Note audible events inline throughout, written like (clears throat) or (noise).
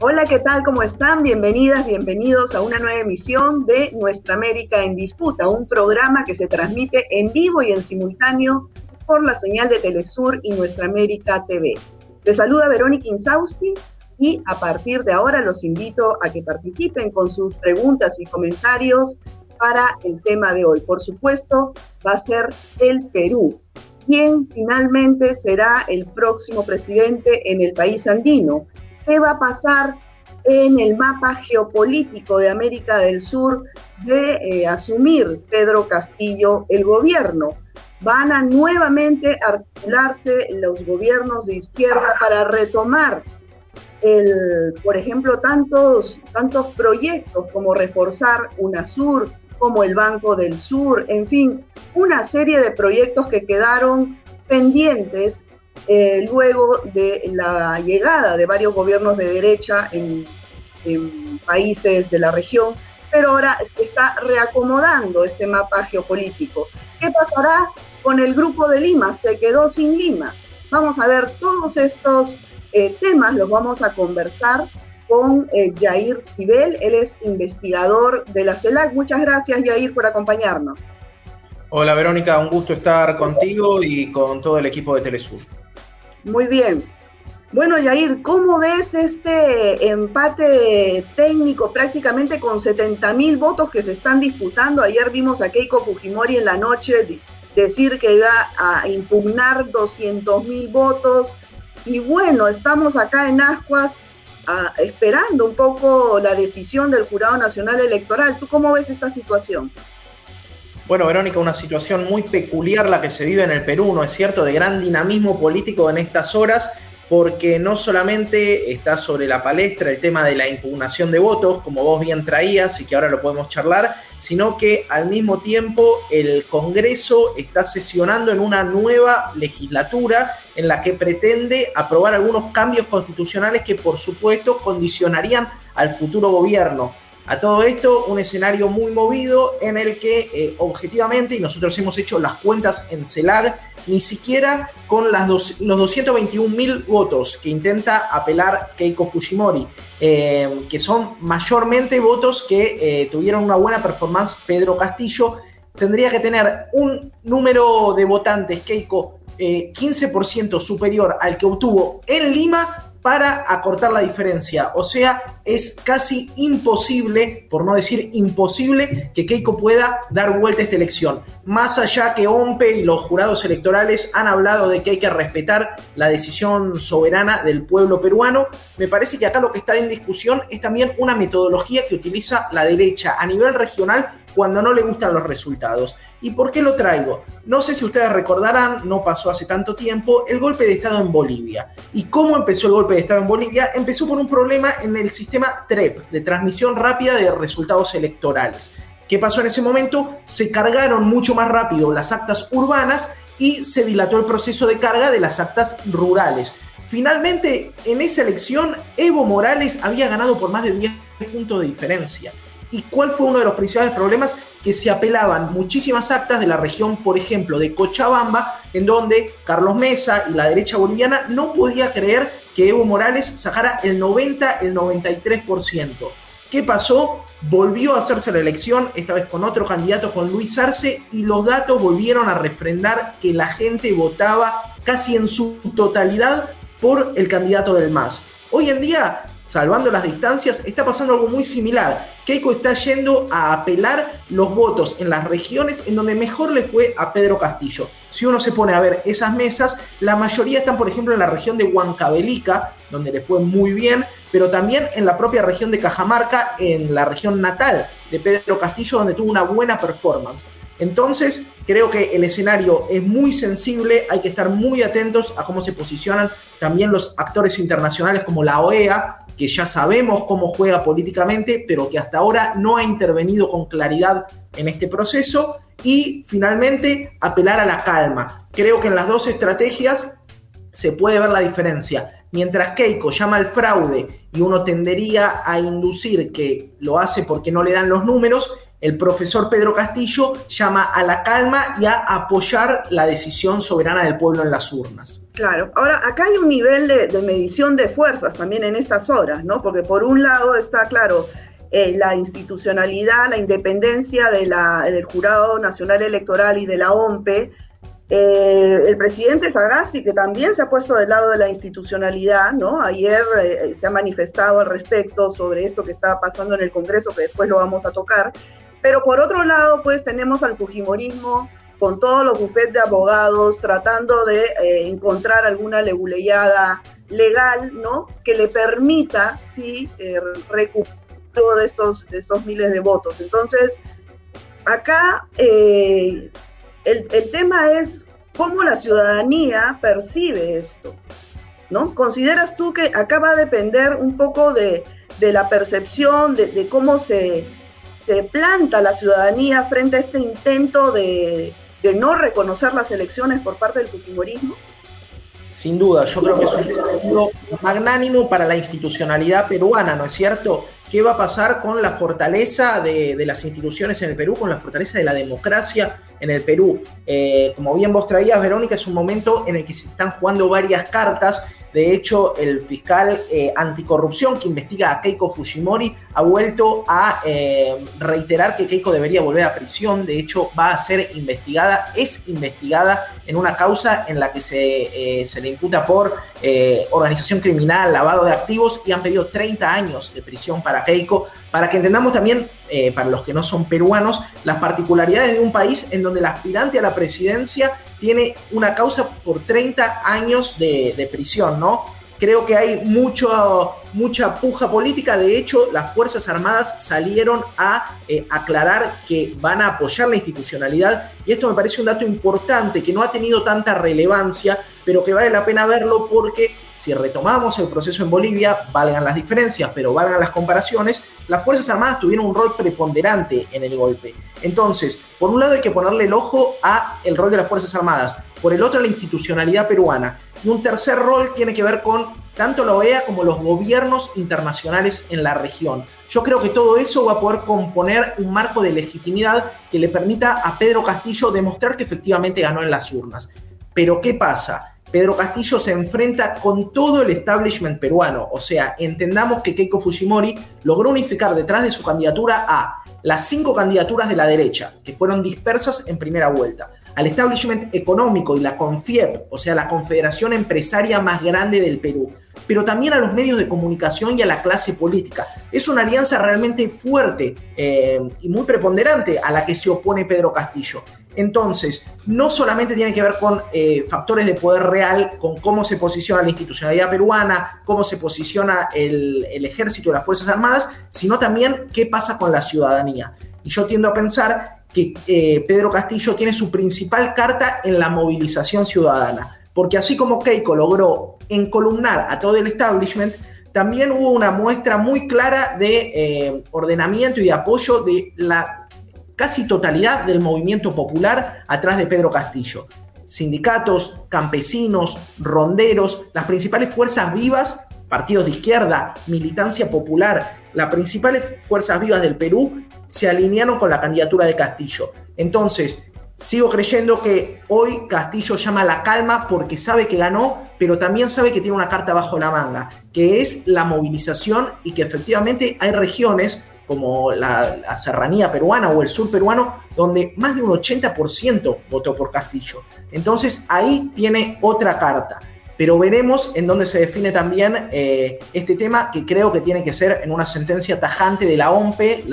Hola, ¿qué tal? ¿Cómo están? Bienvenidas, bienvenidos a una nueva emisión de Nuestra América en Disputa, un programa que se transmite en vivo y en simultáneo por la señal de Telesur y Nuestra América TV. Les saluda Verónica Insausti y a partir de ahora los invito a que participen con sus preguntas y comentarios para el tema de hoy. Por supuesto, va a ser el Perú. ¿Quién finalmente será el próximo presidente en el país andino? Qué va a pasar en el mapa geopolítico de América del Sur de eh, asumir Pedro Castillo el gobierno. Van a nuevamente articularse los gobiernos de izquierda para retomar, el, por ejemplo, tantos, tantos proyectos como reforzar UNASUR, como el Banco del Sur, en fin, una serie de proyectos que quedaron pendientes eh, luego de la llegada de varios gobiernos de derecha en, países de la región, pero ahora se está reacomodando este mapa geopolítico. ¿Qué pasará con el grupo de Lima? Se quedó sin Lima. Vamos a ver todos estos eh, temas, los vamos a conversar con eh, Jair Sibel, él es investigador de la CELAC. Muchas gracias, Jair, por acompañarnos. Hola, Verónica, un gusto estar contigo y con todo el equipo de Telesur. Muy bien. Bueno, Yair, ¿cómo ves este empate técnico prácticamente con 70 mil votos que se están disputando? Ayer vimos a Keiko Fujimori en la noche decir que iba a impugnar 200 mil votos. Y bueno, estamos acá en Ascuas ah, esperando un poco la decisión del Jurado Nacional Electoral. ¿Tú cómo ves esta situación? Bueno, Verónica, una situación muy peculiar la que se vive en el Perú, ¿no es cierto? De gran dinamismo político en estas horas, porque no solamente está sobre la palestra el tema de la impugnación de votos, como vos bien traías y que ahora lo podemos charlar, sino que al mismo tiempo el Congreso está sesionando en una nueva legislatura en la que pretende aprobar algunos cambios constitucionales que por supuesto condicionarían al futuro gobierno. A todo esto, un escenario muy movido en el que eh, objetivamente, y nosotros hemos hecho las cuentas en CELAG, ni siquiera con los 221 mil votos que intenta apelar Keiko Fujimori, eh, que son mayormente votos que eh, tuvieron una buena performance Pedro Castillo, tendría que tener un número de votantes Keiko 15% superior al que obtuvo en Lima para acortar la diferencia. O sea, es casi imposible, por no decir imposible, que Keiko pueda dar vuelta a esta elección. Más allá que OMPE y los jurados electorales han hablado de que hay que respetar la decisión soberana del pueblo peruano, me parece que acá lo que está en discusión es también una metodología que utiliza la derecha a nivel regional cuando no le gustan los resultados. ¿Y por qué lo traigo? No sé si ustedes recordarán, no pasó hace tanto tiempo, el golpe de Estado en Bolivia. ¿Y cómo empezó el golpe de Estado en Bolivia? Empezó por un problema en el sistema TREP, de transmisión rápida de resultados electorales. ¿Qué pasó en ese momento? Se cargaron mucho más rápido las actas urbanas y se dilató el proceso de carga de las actas rurales. Finalmente, en esa elección, Evo Morales había ganado por más de 10 puntos de diferencia. ¿Y cuál fue uno de los principales problemas? Que se apelaban muchísimas actas de la región, por ejemplo, de Cochabamba, en donde Carlos Mesa y la derecha boliviana no podía creer que Evo Morales sacara el 90, el 93%. ¿Qué pasó? Volvió a hacerse la elección, esta vez con otro candidato, con Luis Arce, y los datos volvieron a refrendar que la gente votaba casi en su totalidad por el candidato del MAS. Hoy en día salvando las distancias, está pasando algo muy similar. Keiko está yendo a apelar los votos en las regiones en donde mejor le fue a Pedro Castillo. Si uno se pone a ver esas mesas, la mayoría están, por ejemplo, en la región de Huancavelica, donde le fue muy bien, pero también en la propia región de Cajamarca, en la región natal de Pedro Castillo, donde tuvo una buena performance. Entonces, creo que el escenario es muy sensible, hay que estar muy atentos a cómo se posicionan también los actores internacionales como la OEA, que ya sabemos cómo juega políticamente, pero que hasta ahora no ha intervenido con claridad en este proceso. Y finalmente, apelar a la calma. Creo que en las dos estrategias se puede ver la diferencia. Mientras Keiko llama al fraude y uno tendería a inducir que lo hace porque no le dan los números, El profesor Pedro Castillo llama a la calma y a apoyar la decisión soberana del pueblo en las urnas. Claro, ahora acá hay un nivel de, medición de fuerzas también en estas horas, ¿no? Porque por un lado está claro eh, la institucionalidad, la independencia de la, del Jurado Nacional Electoral y de la OMPE, eh, el presidente Sagasti, que también se ha puesto del lado de la institucionalidad, ¿no? Ayer eh, se ha manifestado al respecto sobre esto que estaba pasando en el Congreso, que después lo vamos a tocar. Pero por otro lado, pues tenemos al Fujimorismo con todos los bufetes de abogados tratando de eh, encontrar alguna leguleyada legal, ¿no? Que le permita, sí, recuperar de estos, de esos miles de votos. Entonces, acá el, tema es cómo la ciudadanía percibe esto, ¿no? ¿Consideras tú que acá va a depender un poco de, la percepción, de, cómo se, se, planta la ciudadanía frente a este intento de, no reconocer las elecciones por parte del fujimorismo? Sin duda, yo creo que es un desafío magnánimo para la institucionalidad peruana, ¿no es cierto? ¿Qué va a pasar con la fortaleza de, las instituciones en el Perú, con la fortaleza de la democracia en el Perú. Eh, como bien vos traías, Verónica, es un momento en el que se están jugando varias cartas de hecho, el fiscal eh, anticorrupción que investiga a Keiko Fujimori ha vuelto a eh, reiterar que Keiko debería volver a prisión. De hecho, va a ser investigada, es investigada en una causa en la que se, se le imputa por organización criminal, lavado de activos y han pedido 30 años de prisión para Keiko. Para que entendamos también, para los que no son peruanos, las particularidades de un país en donde el aspirante a la presidencia tiene una causa por 30 años de, prisión, ¿no? Creo que hay mucho, mucha puja política. De hecho, las Fuerzas Armadas salieron a eh, aclarar que van a apoyar la institucionalidad. Y esto me parece un dato importante que no ha tenido tanta relevancia, pero que vale la pena verlo porque si retomamos el proceso en Bolivia, valgan las diferencias, pero valgan las comparaciones, las Fuerzas Armadas tuvieron un rol preponderante en el golpe. Entonces, por un lado hay que ponerle el ojo a el rol de las Fuerzas Armadas, por el otro la institucionalidad peruana. Y un tercer rol tiene que ver con tanto la OEA como los gobiernos internacionales en la región. Yo creo que todo eso va a poder componer un marco de legitimidad que le permita a Pedro Castillo demostrar que efectivamente ganó en las urnas. Pero ¿qué pasa? Pedro Castillo se enfrenta con todo el establishment peruano. O sea, entendamos que Keiko Fujimori logró unificar detrás de su candidatura a las cinco candidaturas de la derecha, que fueron dispersas en primera vuelta, al establishment económico y la CONFIEP, o sea, la confederación empresaria más grande del Perú, pero también a los medios de comunicación y a la clase política. Es una alianza realmente fuerte eh, y muy preponderante a la que se opone Pedro Castillo. Entonces, no solamente tiene que ver con eh, factores de poder real, con cómo se posiciona la institucionalidad peruana, cómo se posiciona el, ejército y las Fuerzas Armadas, sino también qué pasa con la ciudadanía. Y yo tiendo a pensar que eh, Pedro Castillo tiene su principal carta en la movilización ciudadana, porque así como Keiko logró encolumnar a todo el establishment, también hubo una muestra muy clara de eh, ordenamiento y de apoyo de la casi totalidad del movimiento popular atrás de Pedro Castillo. Sindicatos, campesinos, ronderos, las principales fuerzas vivas, partidos de izquierda, militancia popular, las principales fuerzas vivas del Perú se alinearon con la candidatura de Castillo. Entonces, sigo creyendo que hoy Castillo llama a la calma porque sabe que ganó, pero también sabe que tiene una carta bajo la manga, que es la movilización y que efectivamente hay regiones como la, serranía peruana o el sur peruano, donde más de un 80% votó por Castillo. Entonces ahí tiene otra carta. Pero veremos en dónde se define también eh, este tema, que creo que tiene que ser en una sentencia tajante de la OMPE,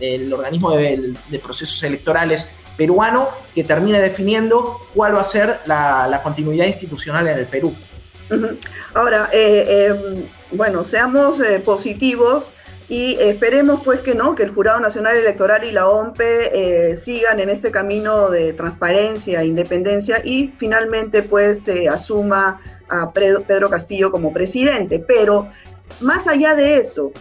el organismo de, procesos electorales peruano, que termine definiendo cuál va a ser la, continuidad institucional en el Perú. Ahora, eh, em, bueno, seamos eh, positivos y esperemos pues que no, que el Jurado Nacional Electoral y la OMPE eh, sigan en este camino de transparencia e independencia y finalmente pues se asuma a Pedro Castillo como presidente. Pero más allá de eso,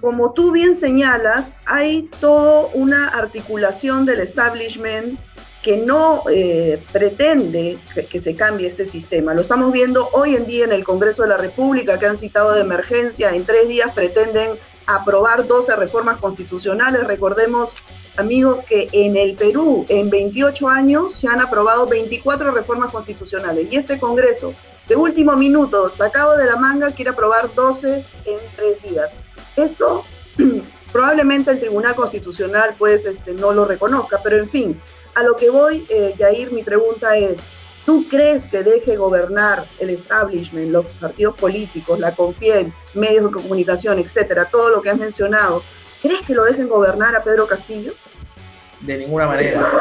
como tú bien señalas, hay toda una articulación del establishment que no eh, pretende que, se cambie este sistema. Lo estamos viendo hoy en día en el Congreso de la República, que han citado de emergencia, en tres días pretenden aprobar 12 reformas constitucionales. Recordemos, amigos, que en el Perú en 28 años se han aprobado 24 reformas constitucionales y este Congreso de último minuto, sacado de la manga, quiere aprobar 12 en tres días. Esto (clears throat) probablemente el Tribunal Constitucional pues este, no lo reconozca, pero en fin, a lo que voy, eh, Yair, mi pregunta es, ¿tú crees que deje gobernar el establishment, los partidos políticos, la CONFIEM, medios de comunicación, etcétera, todo lo que has mencionado? ¿Crees que lo dejen gobernar a Pedro Castillo? De ninguna manera.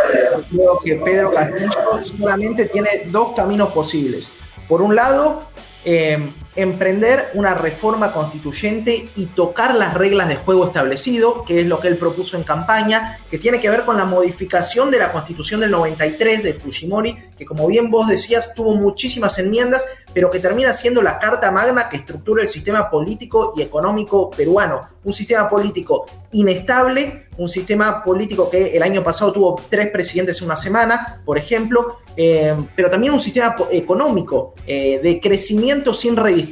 Creo que Pedro Castillo solamente tiene dos caminos posibles. Por un lado, eh, emprender una reforma constituyente y tocar las reglas de juego establecido, que es lo que él propuso en campaña, que tiene que ver con la modificación de la constitución del 93 de Fujimori, que como bien vos decías tuvo muchísimas enmiendas, pero que termina siendo la carta magna que estructura el sistema político y económico peruano. Un sistema político inestable, un sistema político que el año pasado tuvo tres presidentes en una semana, por ejemplo, eh, pero también un sistema económico eh, de crecimiento sin redistribución.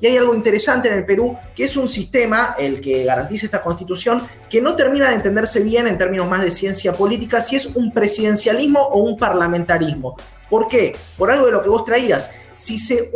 Y hay algo interesante en el Perú, que es un sistema, el que garantiza esta constitución, que no termina de entenderse bien en términos más de ciencia política, si es un presidencialismo o un parlamentarismo. ¿Por qué? Por algo de lo que vos traías. Si se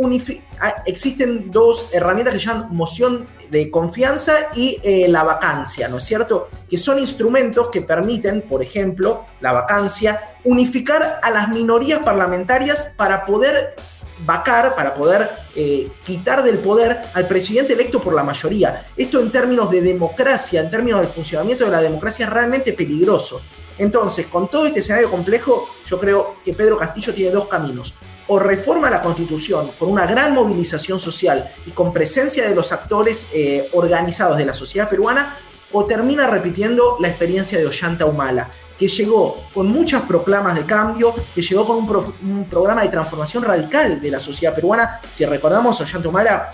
ah, existen dos herramientas que llaman moción de confianza y eh, la vacancia, ¿no es cierto? Que son instrumentos que permiten, por ejemplo, la vacancia, unificar a las minorías parlamentarias para poder vacar, para poder eh, quitar del poder al presidente electo por la mayoría. Esto en términos de democracia, en términos del funcionamiento de la democracia, es realmente peligroso. Entonces, con todo este escenario complejo, yo creo que Pedro Castillo tiene dos caminos. O reforma la constitución con una gran movilización social y con presencia de los actores eh, organizados de la sociedad peruana, o termina repitiendo la experiencia de Ollanta Humala, que llegó con muchas proclamas de cambio, que llegó con un, programa de transformación radical de la sociedad peruana. Si recordamos, Ollanta Humala,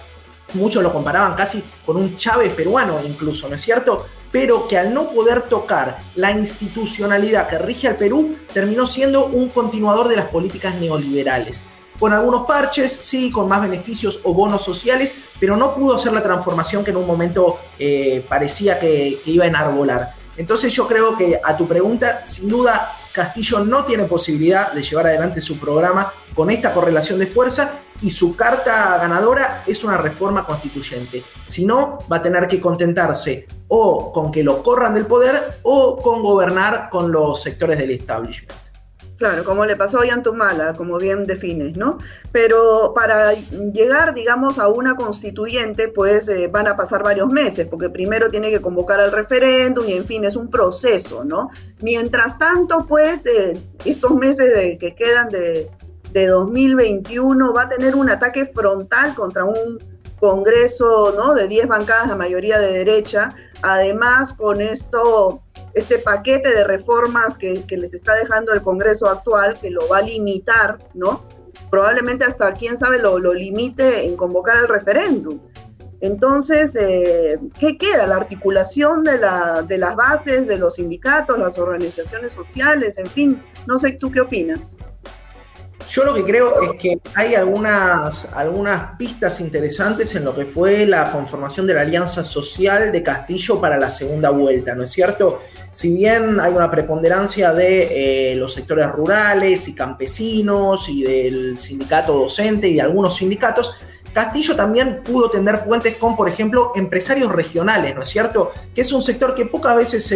muchos lo comparaban casi con un Chávez peruano incluso, ¿no es cierto? Pero que al no poder tocar la institucionalidad que rige al Perú, terminó siendo un continuador de las políticas neoliberales con algunos parches, sí, con más beneficios o bonos sociales, pero no pudo hacer la transformación que en un momento eh, parecía que, iba a enarbolar. Entonces yo creo que a tu pregunta, sin duda, Castillo no tiene posibilidad de llevar adelante su programa con esta correlación de fuerza y su carta ganadora es una reforma constituyente. Si no, va a tener que contentarse o con que lo corran del poder o con gobernar con los sectores del establishment. Claro, como le pasó a Yantumala, como bien defines, ¿no? Pero para llegar, digamos, a una constituyente, pues eh, van a pasar varios meses, porque primero tiene que convocar al referéndum y, en fin, es un proceso, ¿no? Mientras tanto, pues, eh, estos meses que quedan de, de 2021 va a tener un ataque frontal contra un Congreso, ¿no? De 10 bancadas, la mayoría de derecha. Además, con esto este paquete de reformas que, les está dejando el Congreso actual, que lo va a limitar, ¿no? Probablemente hasta, quién sabe, lo, limite en convocar el referéndum. Entonces, eh, ¿qué queda? La articulación de, la, de las bases, de los sindicatos, las organizaciones sociales, en fin, no sé, ¿tú qué opinas? Yo lo que creo es que hay algunas, algunas pistas interesantes en lo que fue la conformación de la Alianza Social de Castillo para la segunda vuelta, ¿no es cierto? Si bien hay una preponderancia de eh, los sectores rurales y campesinos y del sindicato docente y de algunos sindicatos, Castillo también pudo tender puentes con, por ejemplo, empresarios regionales, ¿no es cierto? Que es un sector que pocas veces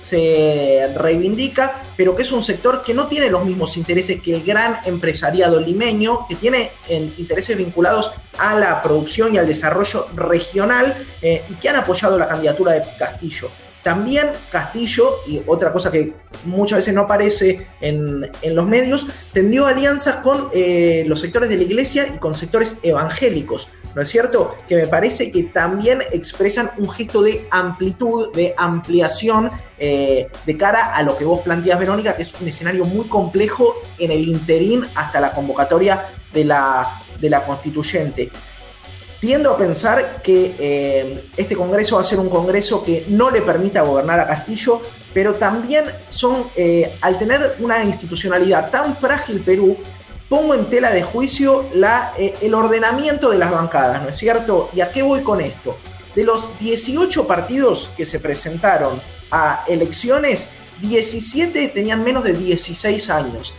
se, reivindica, pero que es un sector que no tiene los mismos intereses que el gran empresariado limeño, que tiene intereses vinculados a la producción y al desarrollo regional eh, y que han apoyado la candidatura de Castillo. También Castillo, y otra cosa que muchas veces no aparece en, los medios, tendió alianzas con eh, los sectores de la iglesia y con sectores evangélicos, ¿no es cierto? Que me parece que también expresan un gesto de amplitud, de ampliación eh, de cara a lo que vos planteas, Verónica, que es un escenario muy complejo en el interín hasta la convocatoria de la, de la constituyente. Tiendo a pensar que eh, este Congreso va a ser un Congreso que no le permita gobernar a Castillo, pero también son, eh, al tener una institucionalidad tan frágil Perú, pongo en tela de juicio la, eh, el ordenamiento de las bancadas, ¿no es cierto? ¿Y a qué voy con esto? De los 18 partidos que se presentaron a elecciones, 17 tenían menos de 16 años.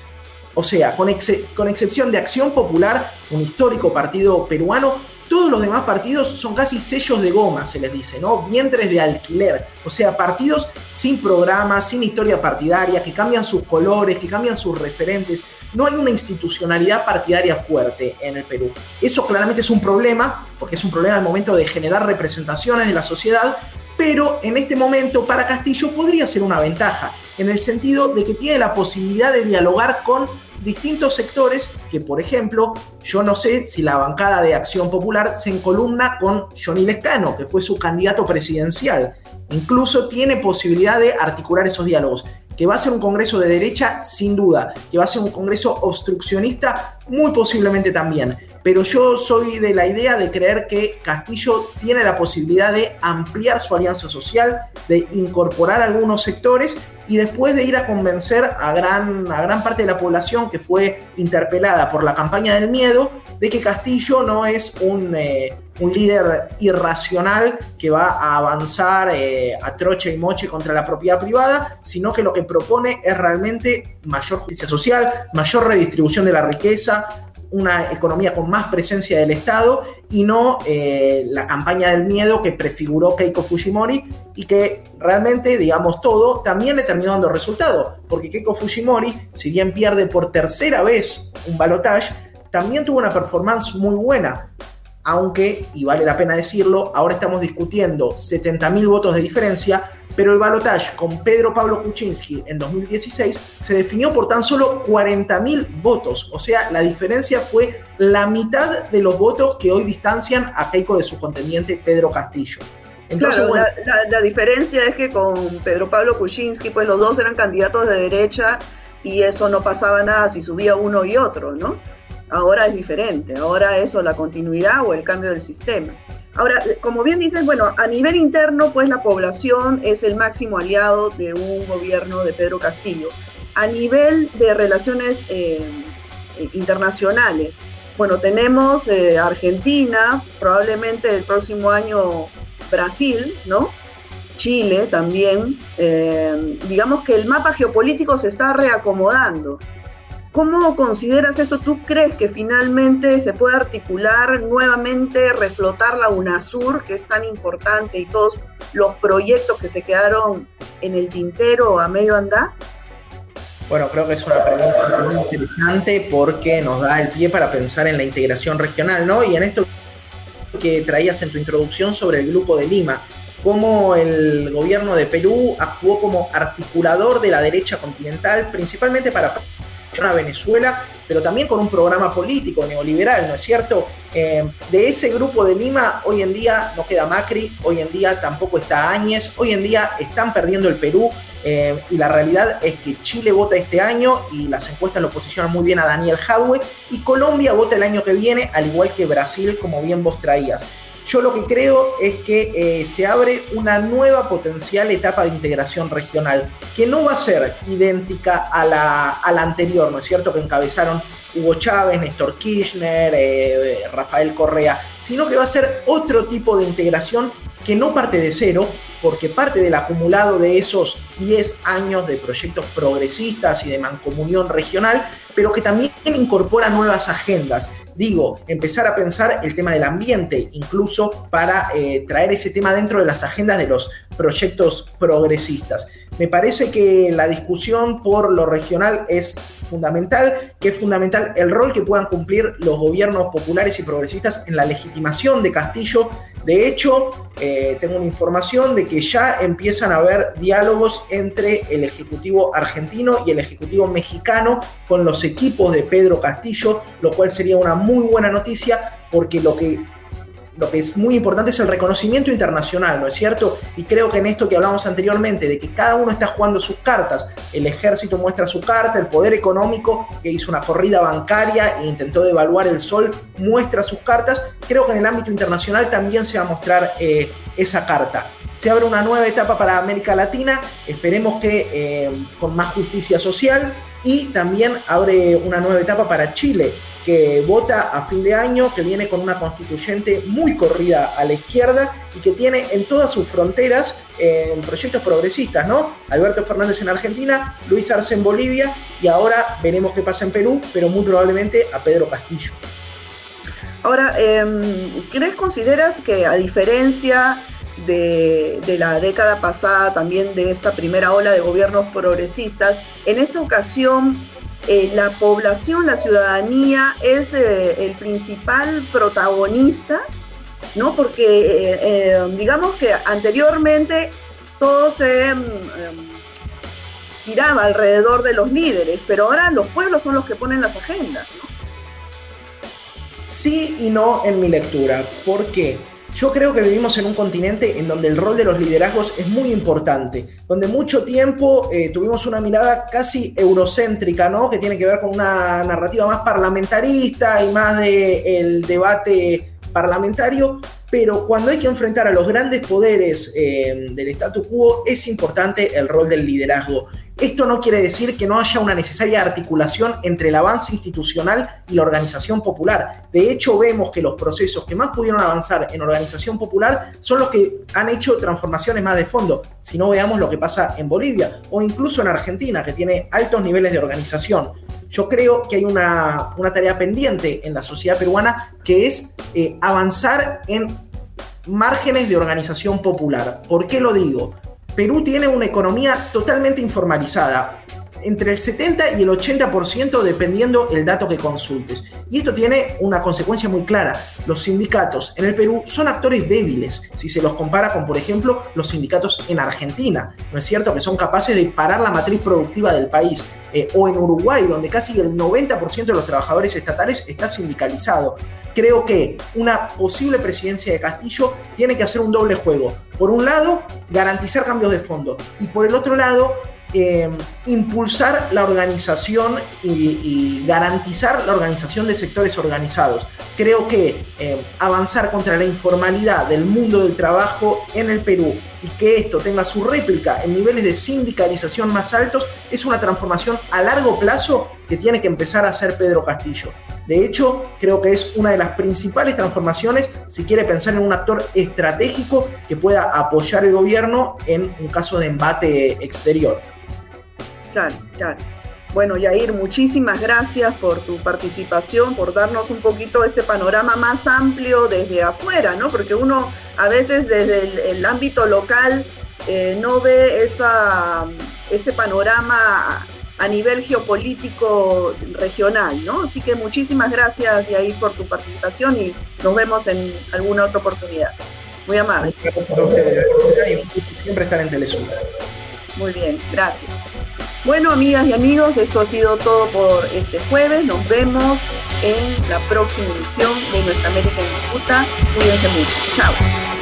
O sea, con, con excepción de Acción Popular, un histórico partido peruano, todos los demás partidos son casi sellos de goma, se les dice, ¿no? Vientres de alquiler. O sea, partidos sin programa, sin historia partidaria, que cambian sus colores, que cambian sus referentes. No hay una institucionalidad partidaria fuerte en el Perú. Eso claramente es un problema, porque es un problema al momento de generar representaciones de la sociedad, pero en este momento para Castillo podría ser una ventaja, en el sentido de que tiene la posibilidad de dialogar con distintos sectores que, por ejemplo, yo no sé si la bancada de Acción Popular se encolumna con Johnny Lescano, que fue su candidato presidencial. Incluso tiene posibilidad de articular esos diálogos. Que va a ser un Congreso de derecha, sin duda. Que va a ser un Congreso obstruccionista, muy posiblemente también. Pero yo soy de la idea de creer que Castillo tiene la posibilidad de ampliar su alianza social, de incorporar algunos sectores y después de ir a convencer a gran, a gran parte de la población que fue interpelada por la campaña del miedo de que Castillo no es un, eh, un líder irracional que va a avanzar eh, a troche y moche contra la propiedad privada, sino que lo que propone es realmente mayor justicia social, mayor redistribución de la riqueza, una economía con más presencia del Estado y no eh, la campaña del miedo que prefiguró Keiko Fujimori y que realmente, digamos todo, también le terminó dando resultado, porque Keiko Fujimori, si bien pierde por tercera vez un balotage, también tuvo una performance muy buena aunque, y vale la pena decirlo, ahora estamos discutiendo 70.000 votos de diferencia, pero el balotaje con Pedro Pablo Kuczynski en 2016 se definió por tan solo 40.000 votos, o sea, la diferencia fue la mitad de los votos que hoy distancian a Keiko de su contendiente Pedro Castillo. Entonces, claro, la, diferencia es que con Pedro Pablo Kuczynski, pues los dos eran candidatos de derecha y eso no pasaba nada si subía uno y otro, ¿no? Ahora es diferente, ahora eso, la continuidad o el cambio del sistema. Ahora, como bien dices, bueno, a nivel interno, pues la población es el máximo aliado de un gobierno de Pedro Castillo. A nivel de relaciones eh, eh, internacionales, bueno, tenemos eh, Argentina, probablemente el próximo año Brasil, ¿no? Chile también. digamos que el mapa geopolítico se está reacomodando. ¿Cómo consideras esto? ¿Tú crees que finalmente se puede articular nuevamente, reflotar la UNASUR, que es tan importante, y todos los proyectos que se quedaron en el tintero a medio andar? Bueno, creo que es una pregunta muy interesante porque nos da el pie para pensar en la integración regional, ¿no? Y en esto que traías en tu introducción sobre el Grupo de Lima, cómo el gobierno de Perú actuó como articulador de la derecha continental, principalmente para a Venezuela, pero también con un programa político neoliberal, ¿no es cierto? Eh, de ese grupo de Lima, hoy en día no queda Macri, hoy en día tampoco está Áñez, hoy en día están perdiendo el Perú eh, y la realidad es que Chile vota este año y las encuestas lo posicionan muy bien a Daniel Jadwe y Colombia vota el año que viene, al igual que Brasil, como bien vos traías. Yo lo que creo es que eh, se abre una nueva potencial etapa de integración regional, que no va a ser idéntica a la, anterior, ¿no es cierto? Que encabezaron Hugo Chávez, Néstor Kirchner, eh, Rafael Correa, sino que va a ser otro tipo de integración que no parte de cero, porque parte del acumulado de esos 10 años de proyectos progresistas y de mancomunión regional, pero que también incorpora nuevas agendas. Digo, empezar a pensar el tema del ambiente, incluso para eh, traer ese tema dentro de las agendas de los proyectos progresistas. Me parece que la discusión por lo regional es fundamental, que es fundamental el rol que puedan cumplir los gobiernos populares y progresistas en la legitimación de Castillo. De hecho, eh, tengo una información de que ya empiezan a haber diálogos entre el Ejecutivo argentino y el Ejecutivo mexicano con los equipos de Pedro Castillo, lo cual sería una muy buena noticia porque lo que lo que es muy importante es el reconocimiento internacional, ¿no es cierto? Y creo que en esto que hablamos anteriormente, de que cada uno está jugando sus cartas, el ejército muestra su carta, el poder económico, que hizo una corrida bancaria e intentó devaluar el sol, muestra sus cartas, creo que en el ámbito internacional también se va a mostrar eh, esa carta. Se abre una nueva etapa para América Latina, esperemos que eh, con más justicia social, y también abre una nueva etapa para Chile que vota a fin de año, que viene con una constituyente muy corrida a la izquierda y que tiene en todas sus fronteras eh, proyectos progresistas, ¿no? Alberto Fernández en Argentina, Luis Arce en Bolivia y ahora veremos qué pasa en Perú, pero muy probablemente a Pedro Castillo. Ahora, em, ¿crees, consideras que a diferencia de, la década pasada, también de esta primera ola de gobiernos progresistas, en esta ocasión eh, la población, la ciudadanía es eh, el principal protagonista, ¿no? Porque eh, digamos que anteriormente todo se em, em, giraba alrededor de los líderes, pero ahora los pueblos son los que ponen las agendas. Sí y no en mi lectura. ¿Por qué? Yo creo que vivimos en un continente en donde el rol de los liderazgos es muy importante, donde mucho tiempo eh, tuvimos una mirada casi eurocéntrica, ¿no? Que tiene que ver con una narrativa más parlamentarista y más del debate parlamentario, pero cuando hay que enfrentar a los grandes poderes eh, del statu quo es importante el rol del liderazgo. Esto no quiere decir que no haya una necesaria articulación entre el avance institucional y la organización popular. De hecho, vemos que los procesos que más pudieron avanzar en organización popular son los que han hecho transformaciones más de fondo. Si no, veamos lo que pasa en Bolivia o incluso en Argentina, que tiene altos niveles de organización. Yo creo que hay una, tarea pendiente en la sociedad peruana que es eh, avanzar en márgenes de organización popular. ¿Por qué lo digo? Perú tiene una economía totalmente informalizada, entre el 70 y el 80% dependiendo el dato que consultes. Y esto tiene una consecuencia muy clara. Los sindicatos en el Perú son actores débiles si se los compara con, por ejemplo, los sindicatos en Argentina. ¿No es cierto? Que son capaces de parar la matriz productiva del país. Eh, o en Uruguay, donde casi el 90% de los trabajadores estatales está sindicalizado creo que una posible presidencia de Castillo tiene que hacer un doble juego. Por un lado, garantizar cambios de fondo y por el otro lado, eh, impulsar la organización y, garantizar la organización de sectores organizados. Creo que eh, avanzar contra la informalidad del mundo del trabajo en el Perú y que esto tenga su réplica en niveles de sindicalización más altos es una transformación a largo plazo tiene que empezar a hacer Pedro Castillo. De hecho, creo que es una de las principales transformaciones si quiere pensar en un actor estratégico que pueda apoyar el gobierno en un caso de embate exterior. Claro, claro. Bueno, Yair, muchísimas gracias por tu participación, por darnos un poquito este panorama más amplio desde afuera, ¿no? Porque uno a veces desde el, ámbito local eh, no ve esta, este panorama a nivel geopolítico regional, ¿no? Así que muchísimas gracias, Yair, por tu participación y nos vemos en alguna otra oportunidad. Muy amable. Siempre estar en Telesur. Muy bien, gracias. Bueno, amigas y amigos, esto ha sido todo por este jueves. Nos vemos en la próxima edición de Nuestra América en Disputa. Cuídense mucho. Chao.